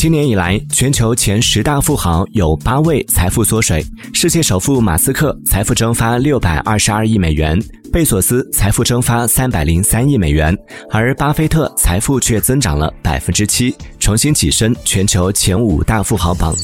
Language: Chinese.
今年以来全球前十大富豪有八位财富缩水世界首富马斯克财富蒸发六百二十二亿美元贝索斯财富蒸发三百零三亿美元而巴菲特财富却增长了百分之七重新跻身全球前五大富豪榜。